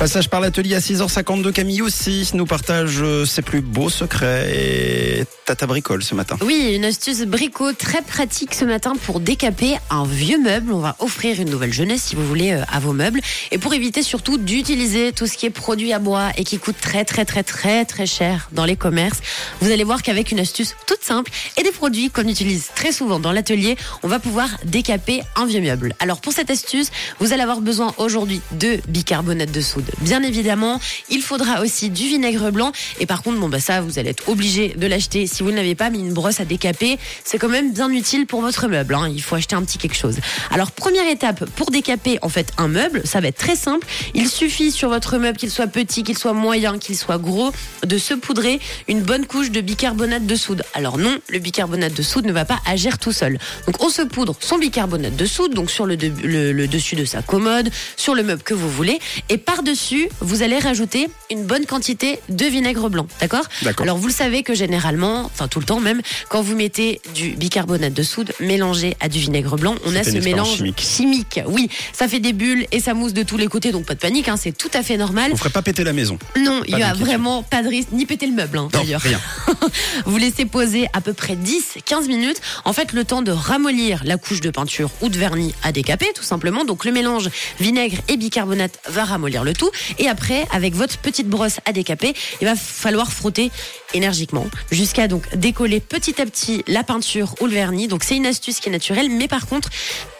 Passage par l'atelier à 6h52, Camille aussi nous partage euh, ses plus beaux secrets et tata bricole ce matin. Oui, une astuce brico très pratique ce matin pour décaper un vieux meuble. On va offrir une nouvelle jeunesse si vous voulez euh, à vos meubles. Et pour éviter surtout d'utiliser tout ce qui est produit à bois et qui coûte très très très très très cher dans les commerces, vous allez voir qu'avec une astuce toute simple et des produits qu'on utilise très souvent dans l'atelier, on va pouvoir décaper un vieux meuble. Alors pour cette astuce, vous allez avoir besoin aujourd'hui de bicarbonate de soude. Bien évidemment, il faudra aussi du vinaigre blanc. Et par contre, bon bah ça, vous allez être obligé de l'acheter si vous ne l'avez pas. Mais une brosse à décaper, c'est quand même bien utile pour votre meuble. hein. Il faut acheter un petit quelque chose. Alors première étape pour décaper en fait un meuble, ça va être très simple. Il suffit sur votre meuble qu'il soit petit, qu'il soit moyen, qu'il soit gros, de se poudrer une bonne couche de bicarbonate de soude. Alors non, le bicarbonate de soude ne va pas agir tout seul. Donc on se poudre son bicarbonate de soude, donc sur le, de- le- le dessus de sa commode, sur le meuble que vous voulez, et par-dessus, vous allez rajouter une bonne quantité de vinaigre blanc, d'accord? D'accord. Alors vous le savez que généralement, enfin tout le temps même, quand vous mettez du bicarbonate de soude mélangé à du vinaigre blanc, on a ce mélange chimique. chimique. Oui, ça fait des bulles et ça mousse de tous les côtés, donc pas de panique, hein, c'est tout à fait normal. On ferait pas péter la maison. Non, il y a vraiment pas de risque, ni péter le meuble hein, d'ailleurs. rien. Vous laissez poser à peu près 10-15 minutes. En fait, le temps de ramollir la couche de peinture ou de vernis à décaper, tout simplement. Donc, le mélange vinaigre et bicarbonate va ramollir le tout. Et après, avec votre petite brosse à décaper, il va falloir frotter énergiquement jusqu'à donc décoller petit à petit la peinture ou le vernis. Donc, c'est une astuce qui est naturelle. Mais par contre,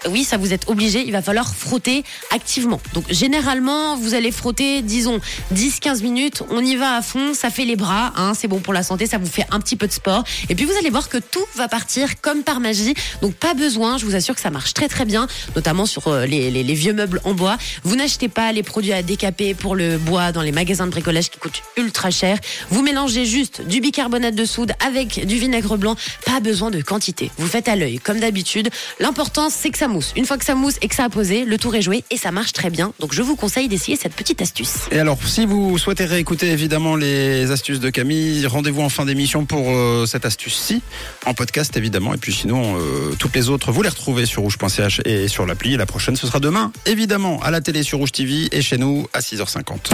oui, ça vous êtes obligé. Il va falloir frotter activement. Donc, généralement, vous allez frotter, disons, 10-15 minutes. On y va à fond. Ça fait les bras. Hein, c'est bon pour la santé. Ça vous fait un petit peu de sport. Et puis, vous allez voir que tout va partir comme par magie. Donc, pas besoin. Je vous assure que ça marche très, très bien, notamment sur euh, les, vieux meubles en bois. Vous n'achetez pas les produits à décaper pour le bois dans les magasins de bricolage qui coûtent ultra cher. Vous mélangez juste du bicarbonate de soude avec du vinaigre blanc. Pas besoin de quantité. Vous faites à l'œil, comme d'habitude. L'important, c'est que ça mousse. Une fois que ça mousse et que ça a posé, le tour est joué et ça marche très bien. Donc, je vous conseille d'essayer cette petite astuce. Et alors, si vous souhaitez réécouter évidemment les astuces de Camille, rendez-vous en fin d'émission pour euh, cette astuce-ci, en podcast évidemment. Et puis sinon, euh, toutes les autres, vous les retrouvez sur rouge.ch et sur l'appli. La prochaine, ce sera demain, évidemment, à la télé sur Rouge TV et chez nous à 6h50.